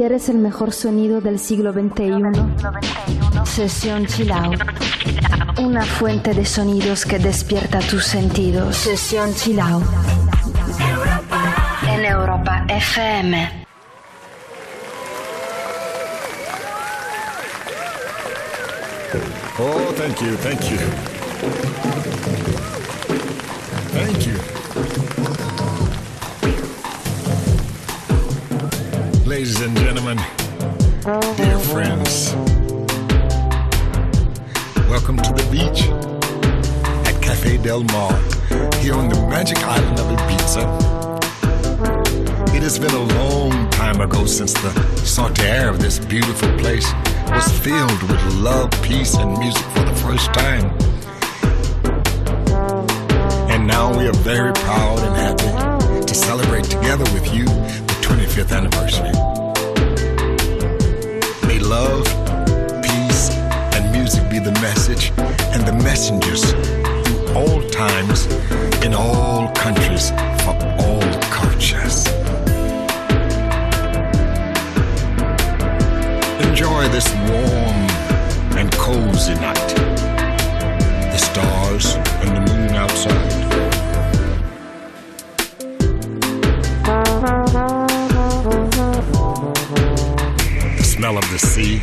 ¿Quieres el mejor sonido del siglo XXI? Sesión Chill Out. Una fuente de sonidos que despierta tus sentidos. Sesión Chill Out. En Europa FM. Oh, thank you, thank you. Thank you. Ladies and gentlemen, dear friends, welcome to the beach at Cafe Del Mar here on the magic island of Ibiza. It has been a long time ago since the air of this beautiful place was filled with love, peace, and music for the first time. And now we are very proud and happy to celebrate together with you 25th anniversary. May love, peace, and music be the message and the messengers through all times, in all countries, for all cultures. Enjoy this warm and cozy night. The stars and the moon outside. Smell of the sea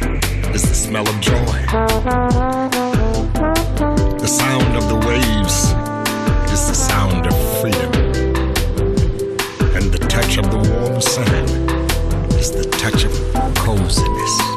is the smell of joy. The sound of the waves is the sound of freedom. And the touch of the warm sand is the touch of coziness.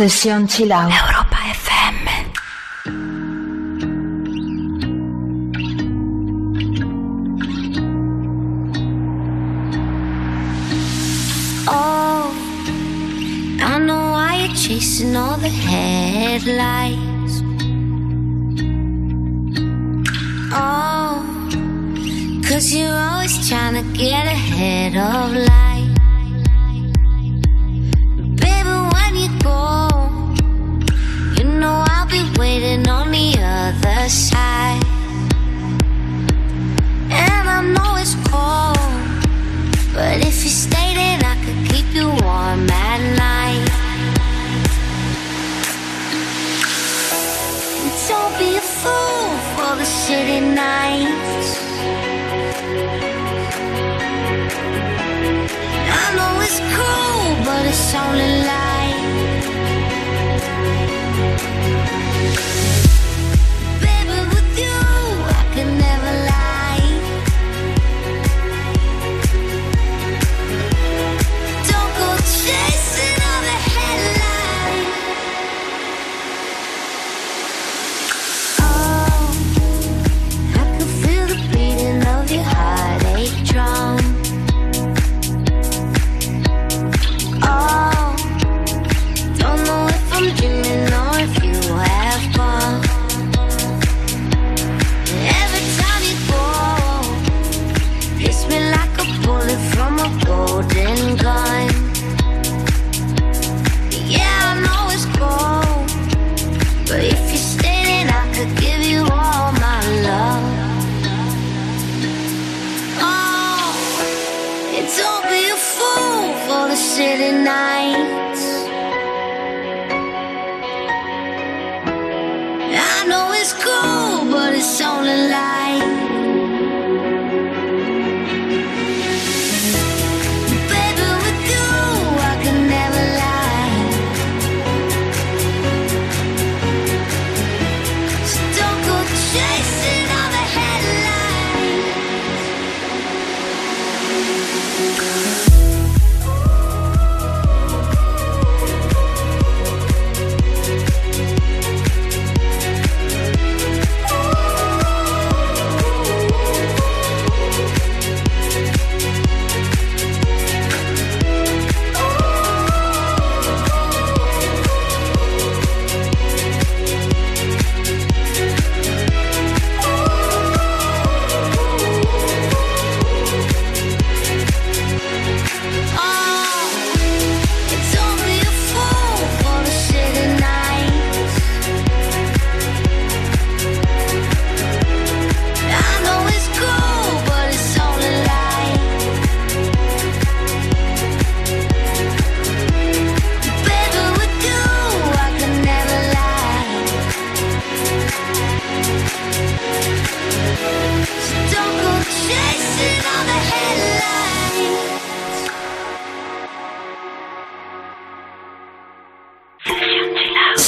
Sesión Chilao. Europa.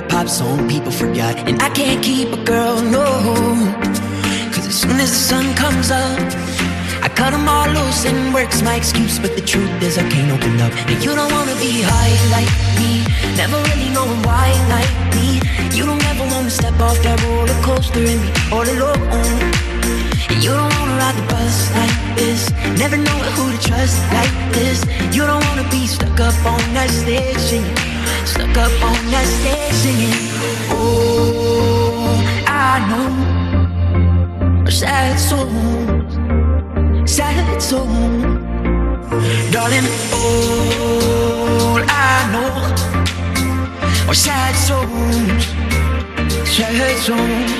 A pop song people forgot. And I can't keep a girl, no. Cause as soon as the sun comes up, I cut them all loose and work's my excuse. But the truth is, I can't open up. And you don't wanna be high like me, never really knowing why like me. You don't ever wanna step off that roller coaster and be all alone. And you don't wanna ride the bus like this. Never know who to trust like this. You don't wanna be stuck up on that singing. Stuck up on that stage singing. Oh, I know a sad soul, sad soul. Darling, all I know are sad souls, sad souls.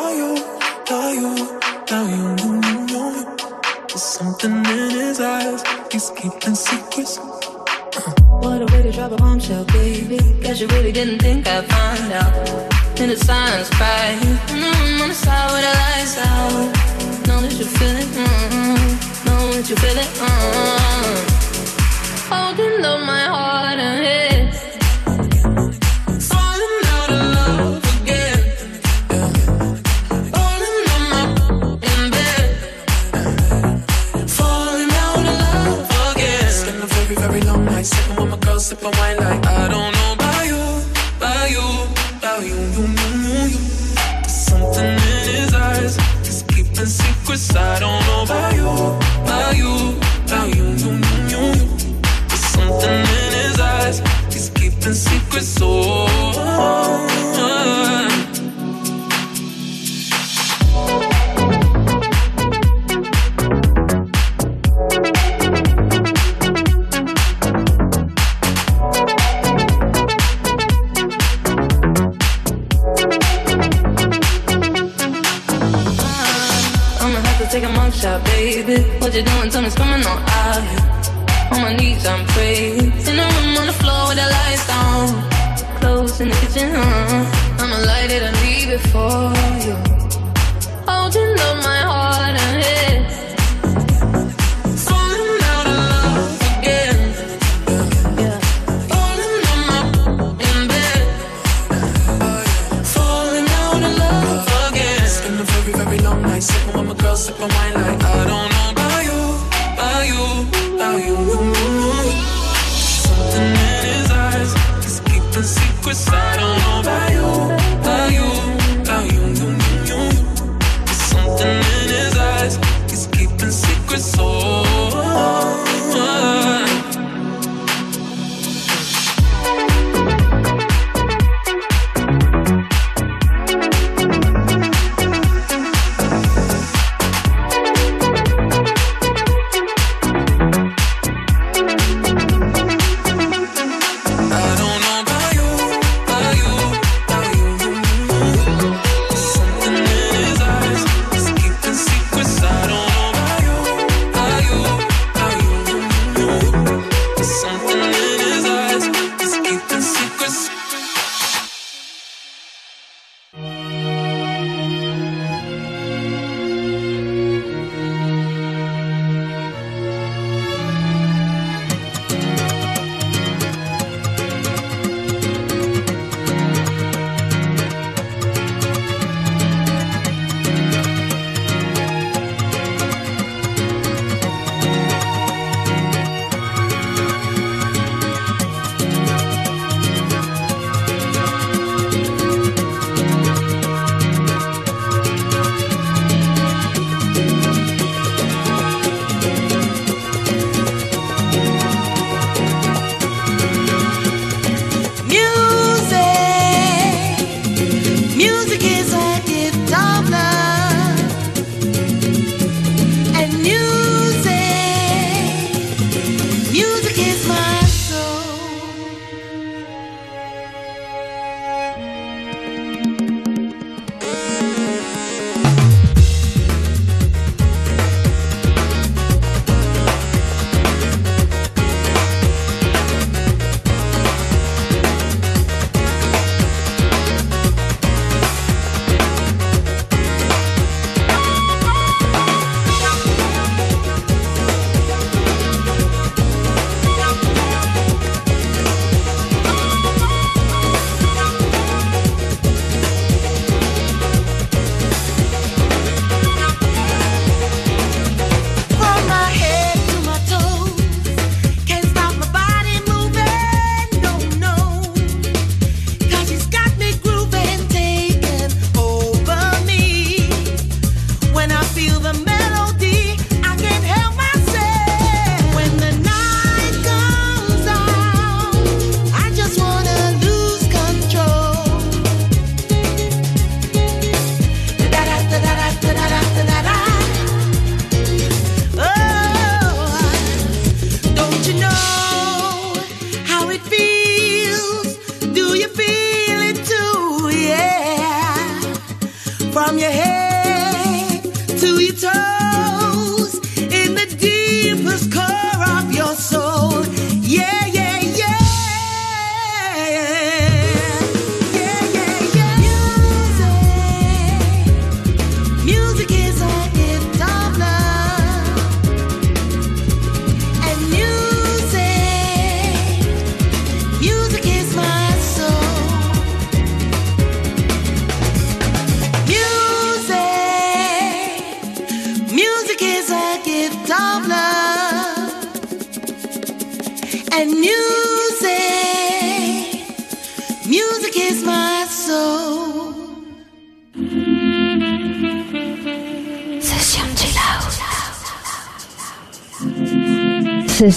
Very, very long night sitting with my girl, sipping wine like I don't know about you, about you, about you, you, you, you, you. There's something in his eyes. He's keeping secrets. I don't know about you, about you, about you, you, you, you, you. There's something in his eyes. He's keeping secrets. Oh. baby. What you doing? Tell me coming on out. On my knees, I'm praying. In the room on the floor with the lights on. Clothes in the kitchen, huh? I'ma light it and leave it for you. Holding up my heart and head. sip on wine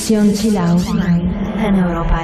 Sesión Chill Out en Europa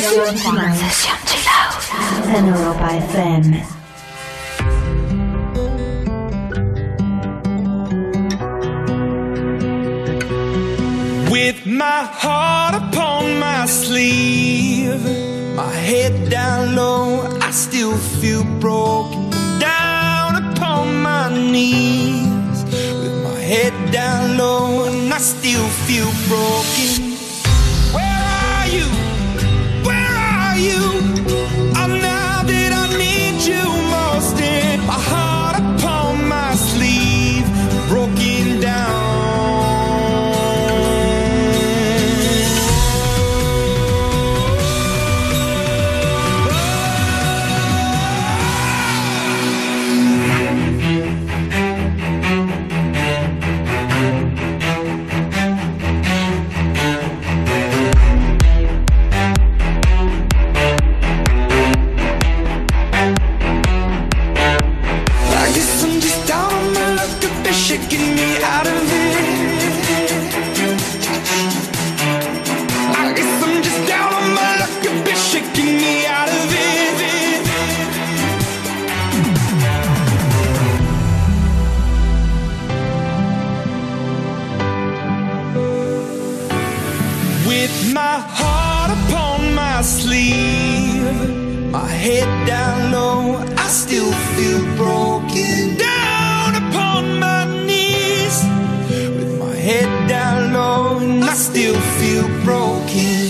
Session to Love. The Europa FM. with my heart upon my sleeve, my head down low, I still feel broken. Down upon my knees, with my head down low, and I still feel broken.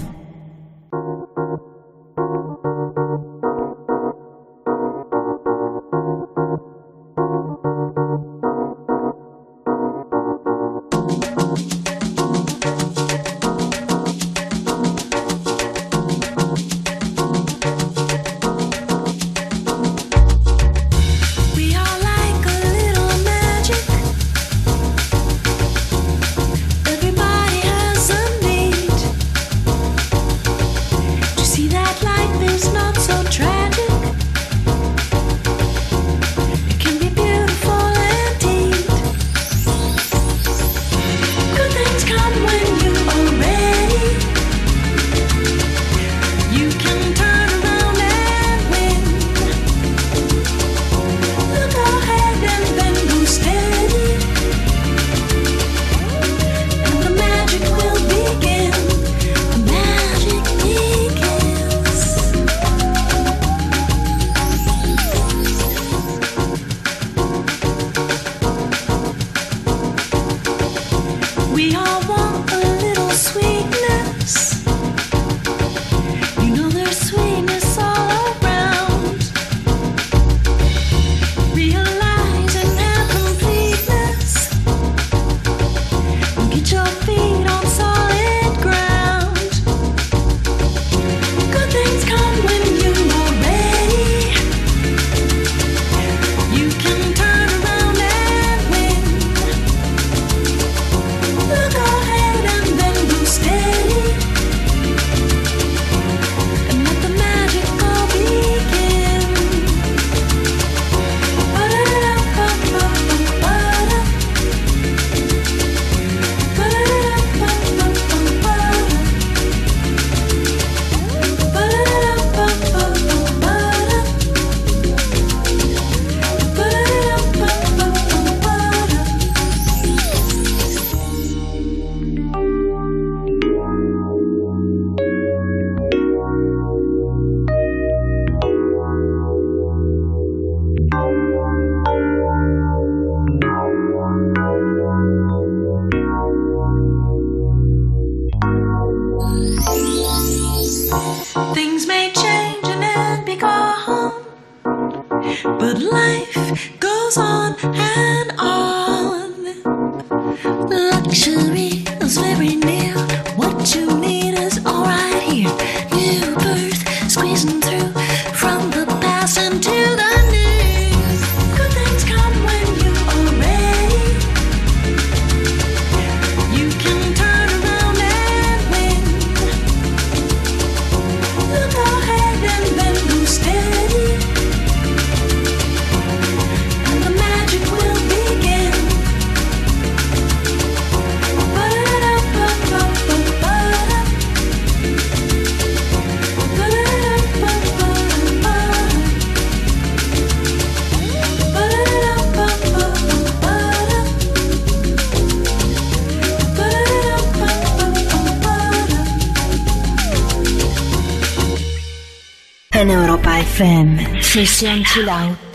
被嫌弃了。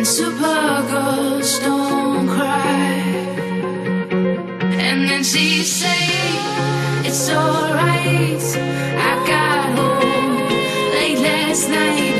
And super don't cry. And then she say, It's alright. I got home late last night.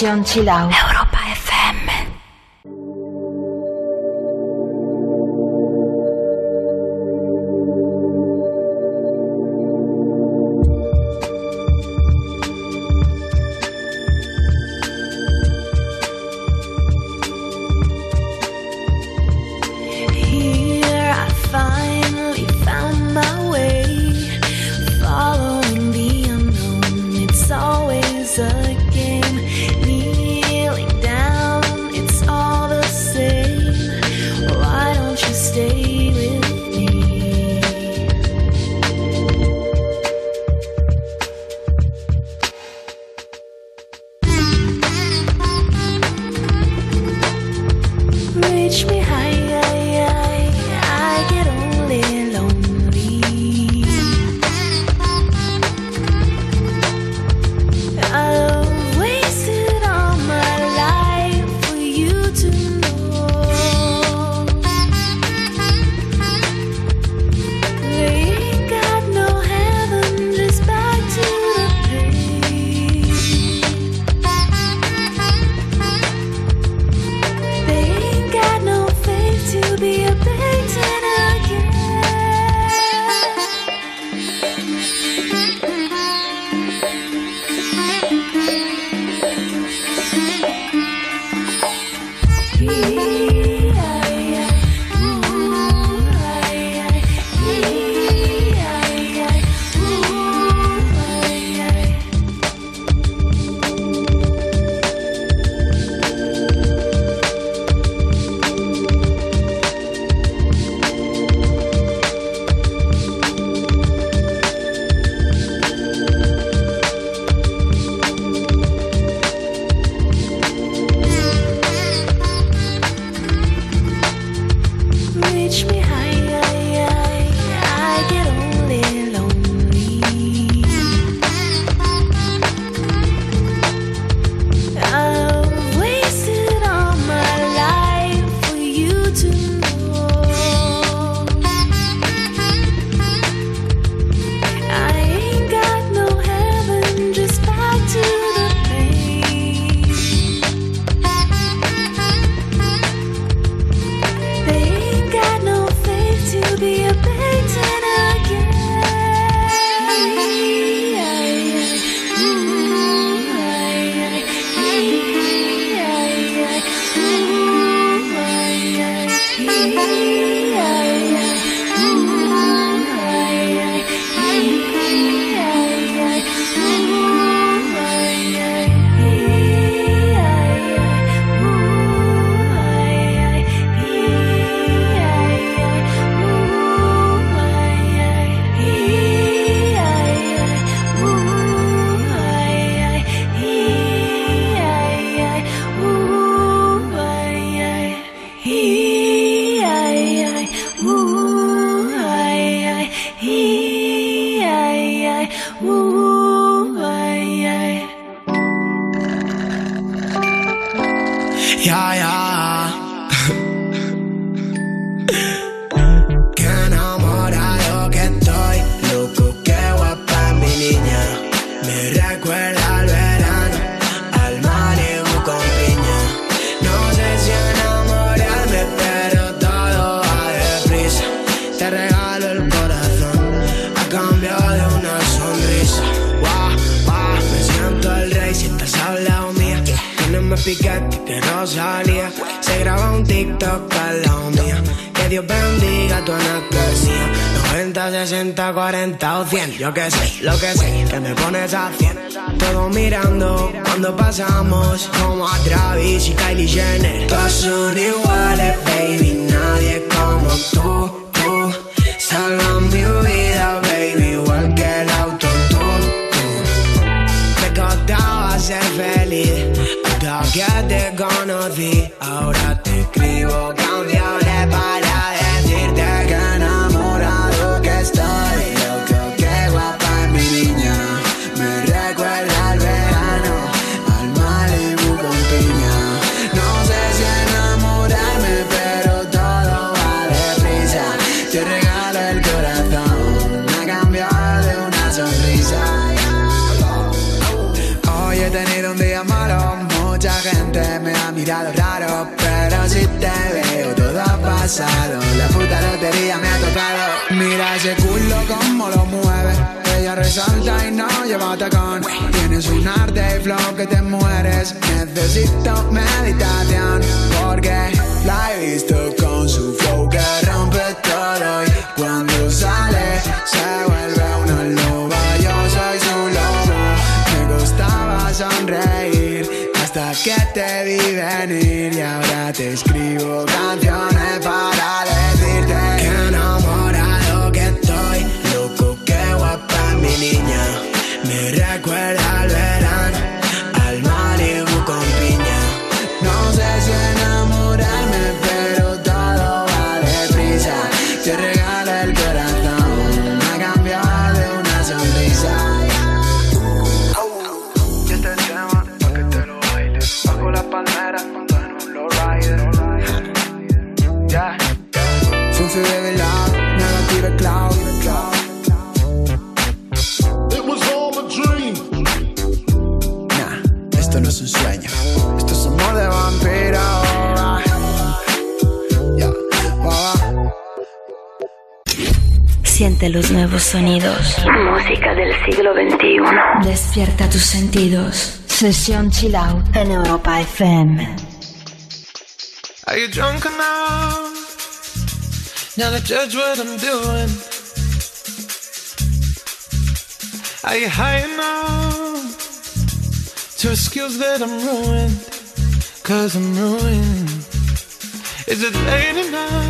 将其狼 que te conocí. Ahora te escribo canciones para pasado, la puta lotería me ha tocado. Mira ese culo como lo mueve, ella resalta y no lleva tacón. Tienes un arte y flow que te mueres, necesito meditación, porque la he visto con su flow que rompe todo y cuando sale se vuelve una loba. Yo soy su lobo, me gustaba sonreír hasta que te vi venir y ahora te escribo canciones recuerda al verano, Siente los nuevos sonidos. Música del siglo XXI. Despierta tus sentidos. Sesión Chill Out en Europa FM. Are you drunk enough now to judge what I'm doing? Are you high enough to excuse that I'm ruined? Cause I'm ruined. Is it late enough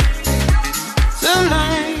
the light.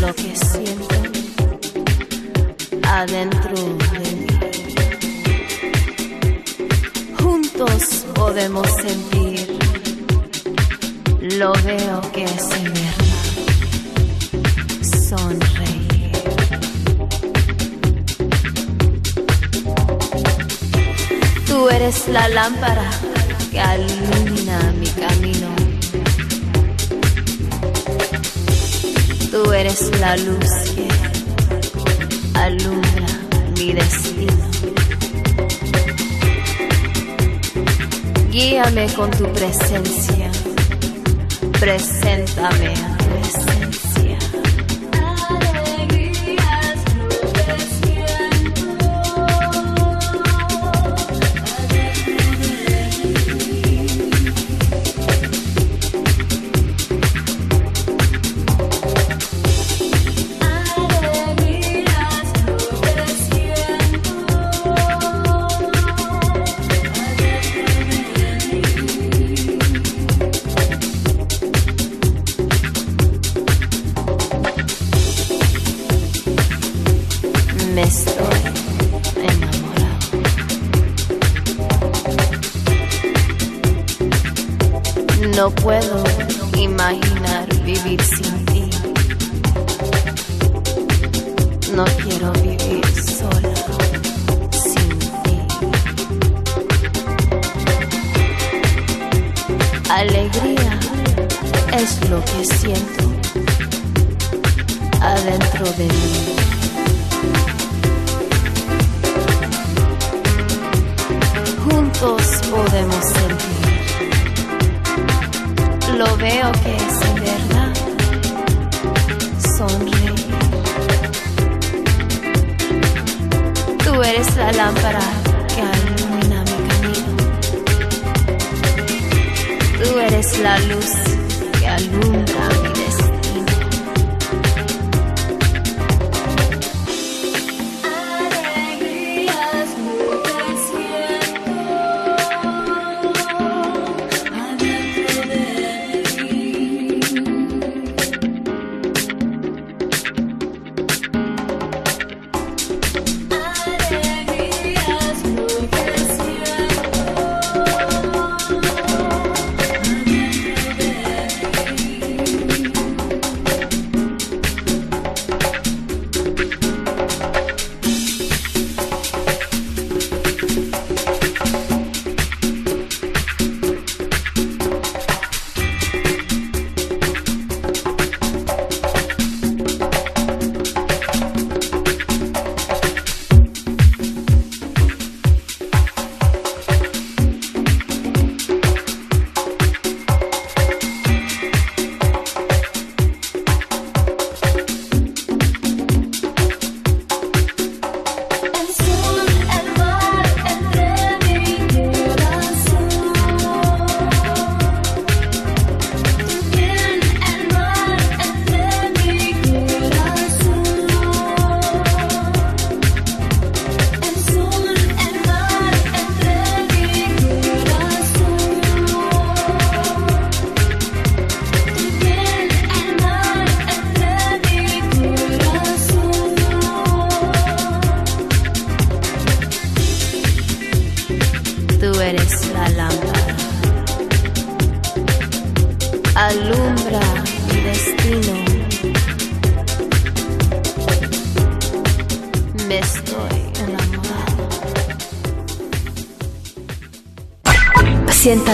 Lo que siento adentro de mí. Juntos podemos sentir, lo veo que es verdad. Sonreír. Tú eres la lámpara que ilumina mi camino. Tú eres la luz. Que alumbra mi destino. Guíame con tu presencia, preséntame. a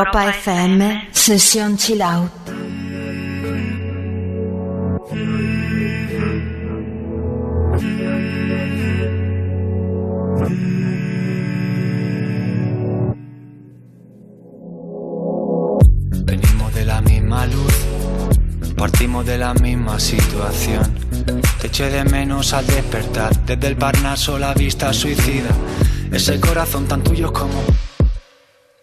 Europa FM, sesión chill out. Venimos de la misma luz, partimos de la misma situación. Te eché de menos al despertar, desde el Parnaso la vista suicida. Ese corazón tan tuyo como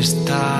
está.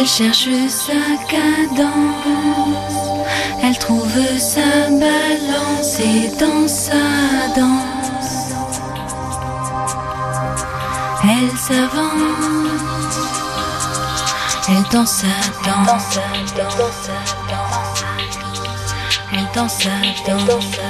Elle cherche sa cadence, elle trouve sa balance et dans sa danse, elle s'avance, elle danse sa danse, elle danse sa danse, elle danse sa danse.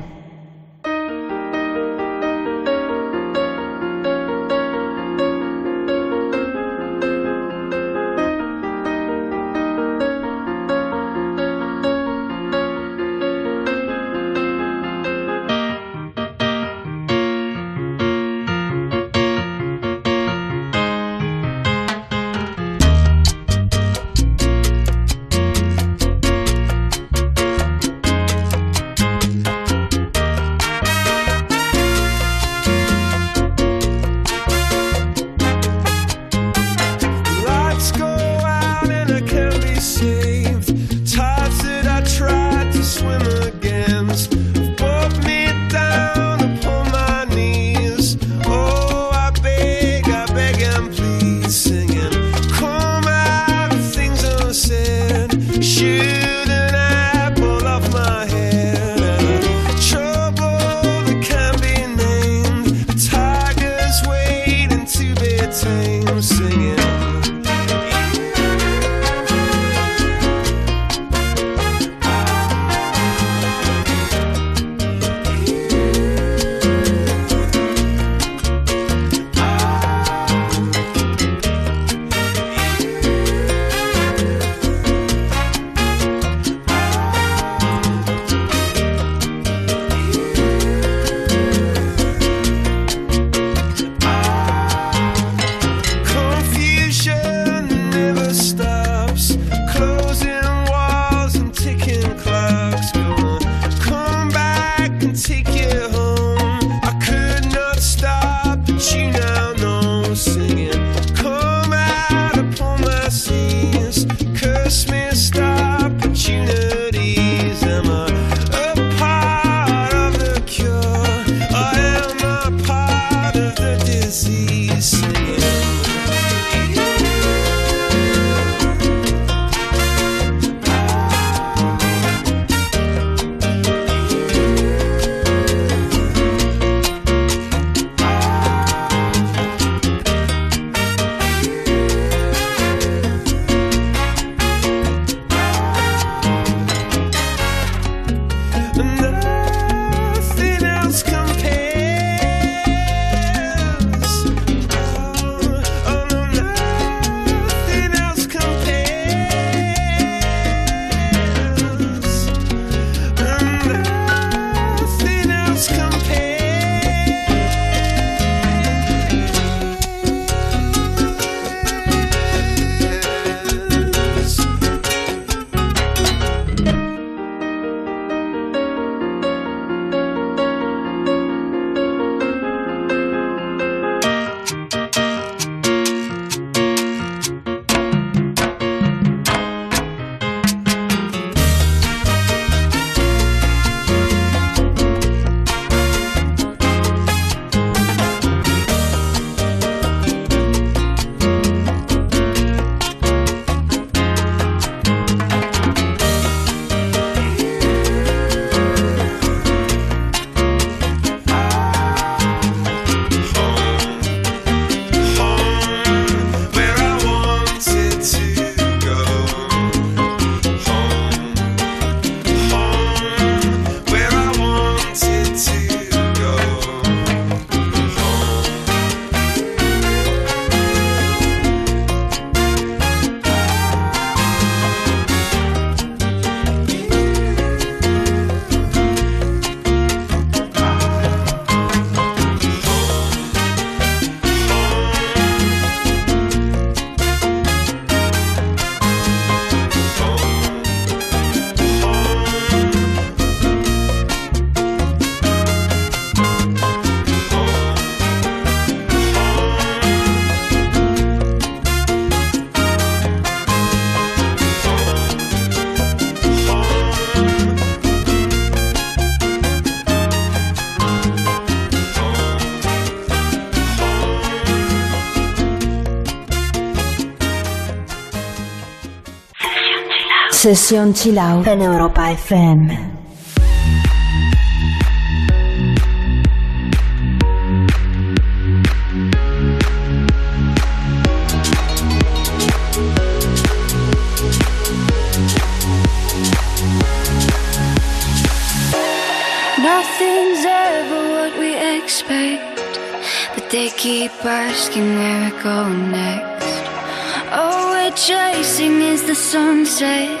Sesión Chill Out en Europa FM. They keep asking where we're going next. All we're chasing is the sunset.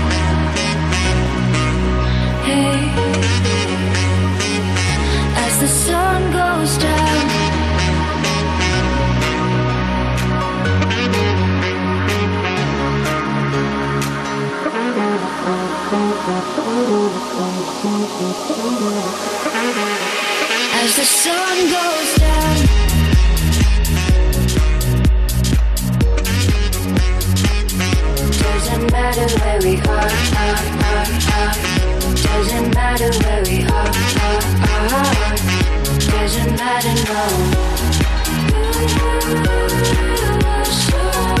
As the sun goes down. As the sun goes down. Doesn't matter where we are, are, are, are. Doesn't matter where we are, are, are. Doesn't matter, no. Nothing's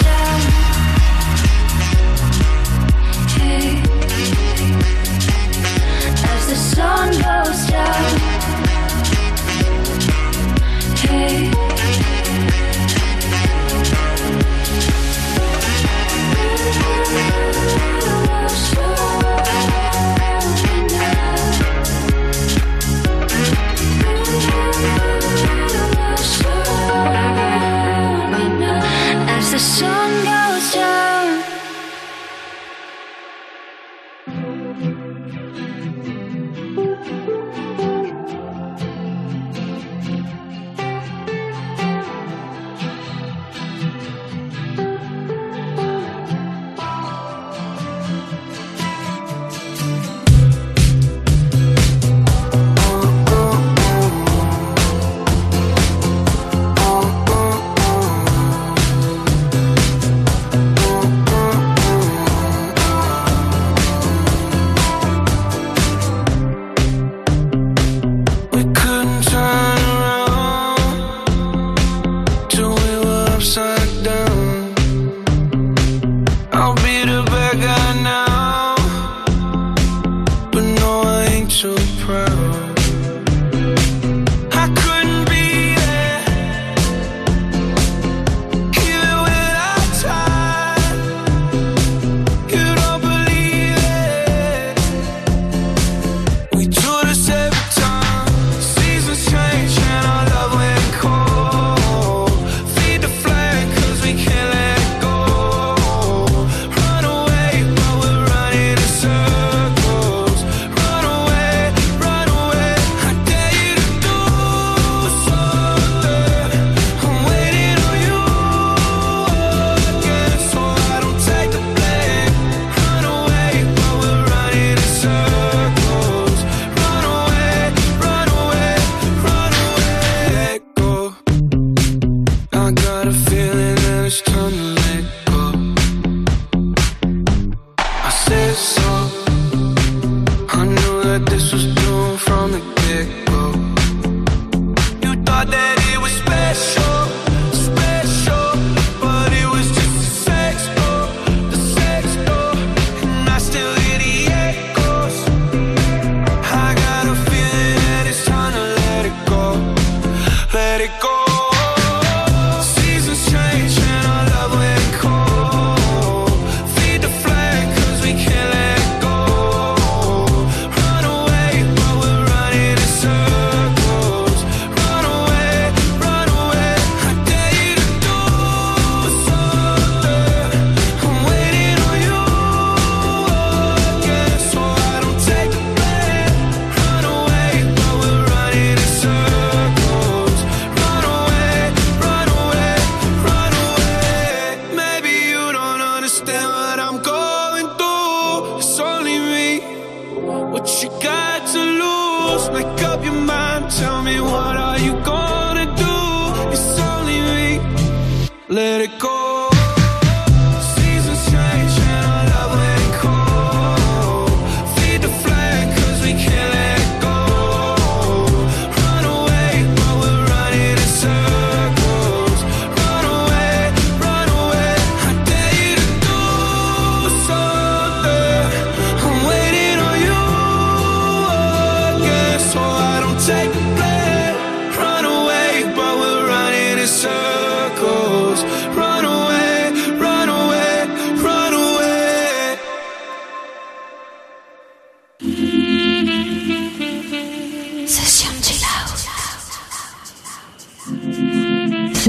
sun goes down. Hey. As the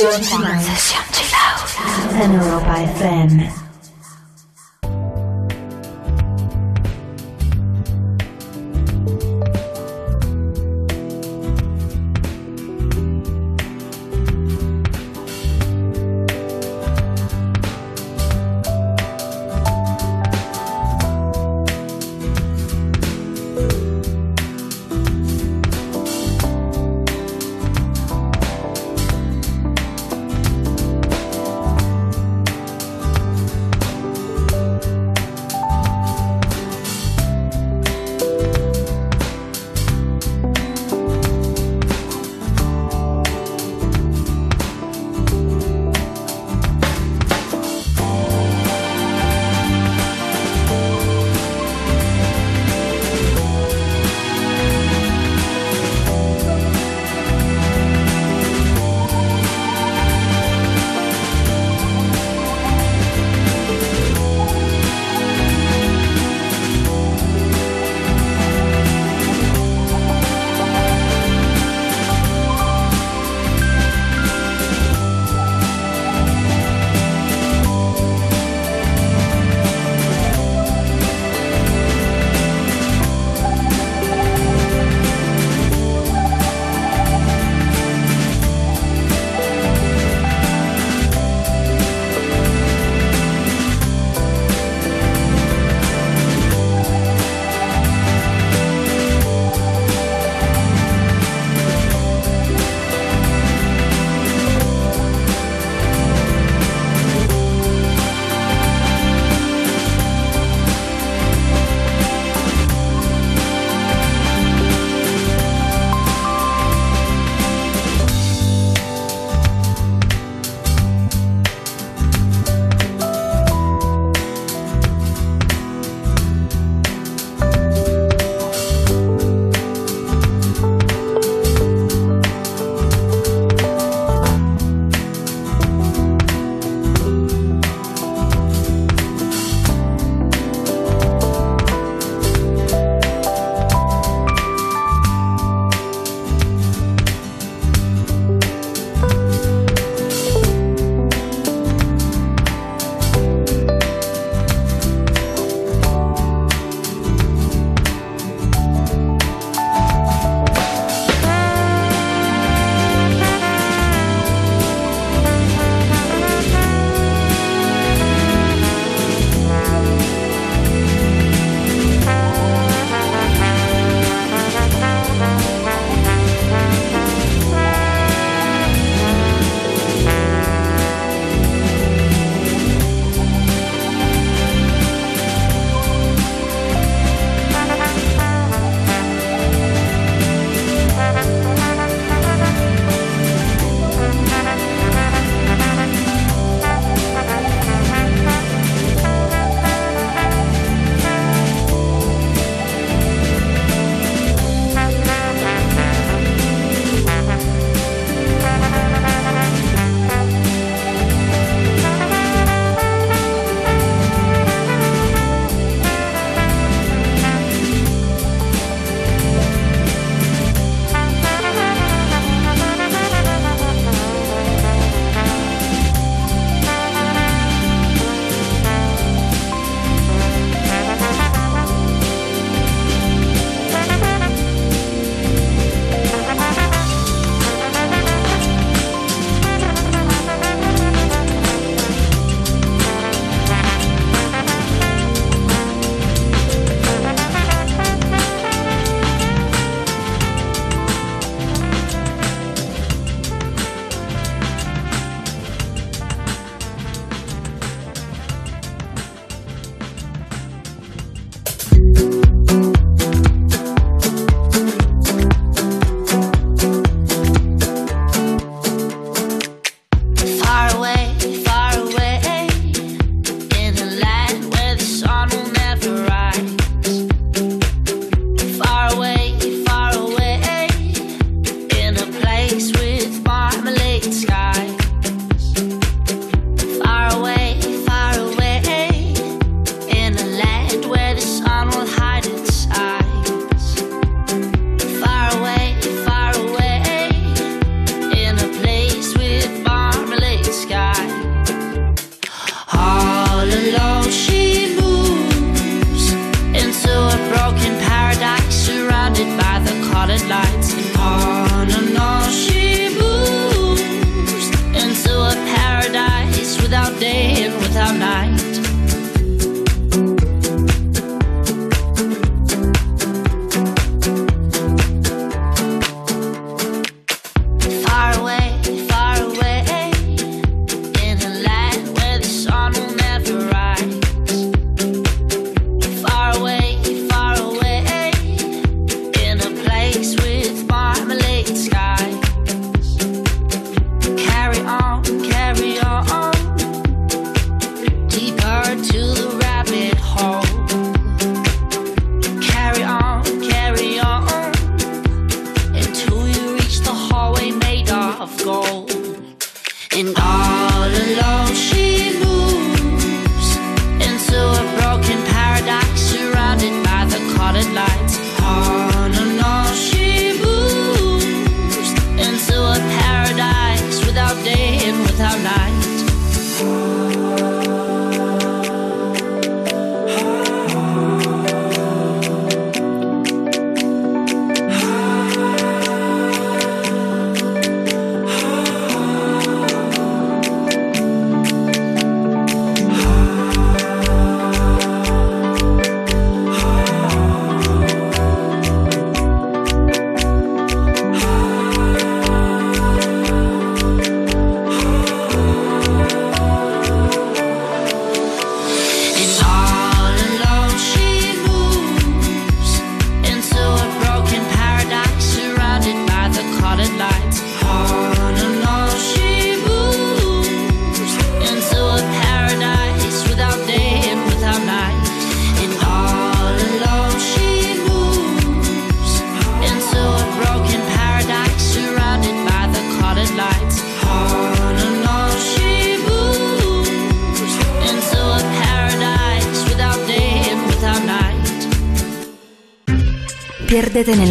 Science Science Science Science Science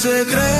secreto.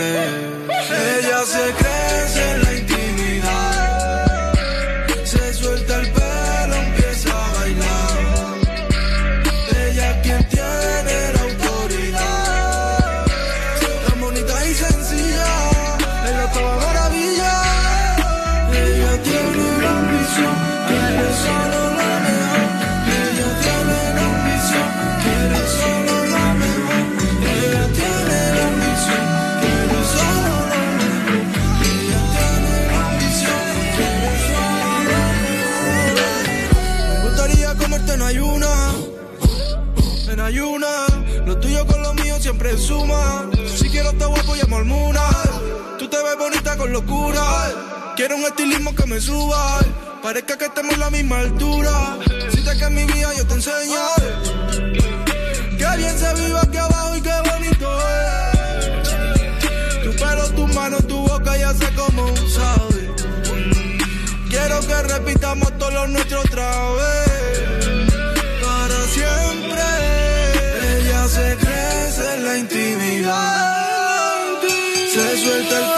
Ella se cree. Un estilismo que me suba. Parezca que estemos en la misma altura. Si te que mi vida yo te enseño. Qué bien se vive aquí abajo y qué bonito es. Tu pelo, tu mano, tu boca ya sé cómo sabe. Quiero que repitamos todo lo nuestro otra vez. Para siempre. Ella se crece en la intimidad. Se suelta el